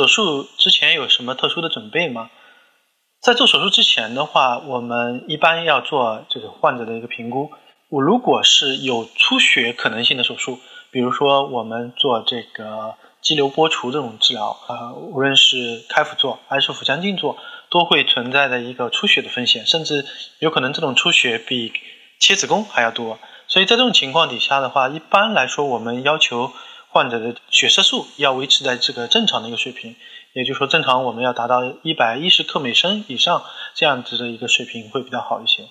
手术之前有什么特殊的准备吗？在做手术之前的话，我们一般要做这个患者的一个评估。我如果是有出血可能性的手术，比如说我们做这个肌瘤剥除这种治疗，呃，无论是开腹做还是腹腔镜做，都会存在的一个出血的风险，甚至有可能这种出血比切子宫还要多。所以在这种情况底下的话，一般来说，我们要求患者的血色素要维持在这个正常的一个水平。也就是说，正常我们要达到一百一十克每升以上这样子的一个水平会比较好一些。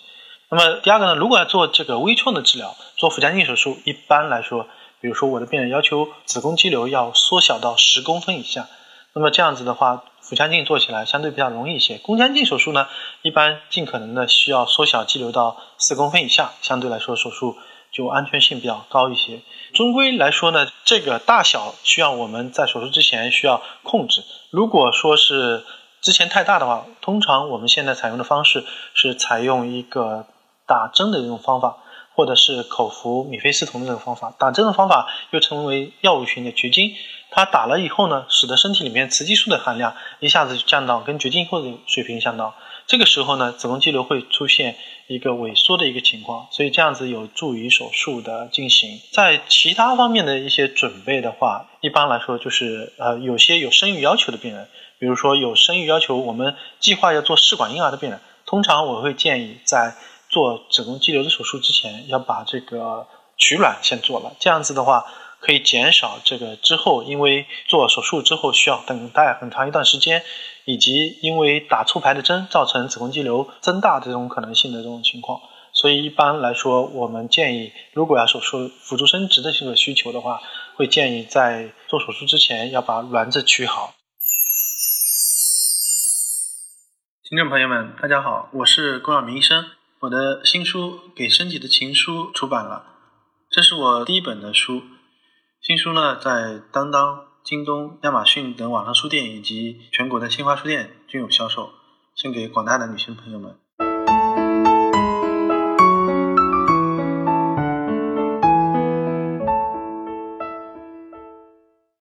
那么第二个呢，如果要做这个微创的治疗，做腹腔镜手术，一般来说，比如说我的病人要求子宫肌瘤要缩小到十公分以下，那么这样子的话，腹腔镜做起来相对比较容易一些。宫腔镜手术呢，一般尽可能的需要缩小肌瘤到四公分以下，相对来说手术。就安全性比较高一些。终归来说呢，这个大小需要我们在手术之前需要控制。如果说是之前太大的话，通常我们现在采用的方式是采用一个打针的一种方法，或者是口服米非司酮的这种方法。打针的方法又称为药物型的绝经，它打了以后呢，使得身体里面雌激素的含量一下子就降到跟绝经后的水平相当。这个时候呢，子宫肌瘤会出现一个萎缩的一个情况，所以这样子有助于手术的进行。在其他方面的一些准备的话，一般来说就是呃，有些有生育要求的病人，比如说有生育要求，我们计划要做试管婴儿的病人，通常我会建议在做子宫肌瘤的手术之前，要把这个取卵先做了，这样子的话。可以减少这个之后，因为做手术之后需要等待很长一段时间，以及因为打促排的针造成子宫肌瘤增大这种可能性的这种情况。所以一般来说，我们建议，如果要手术辅助生殖的这个需求的话，会建议在做手术之前要把卵子取好。听众朋友们，大家好，我是郭晓明医生，我的新书《给身体的情书》出版了，这是我第一本的书。新书呢，在当当、京东、亚马逊等网上书店以及全国的新华书店均有销售，献给广大的女性朋友们。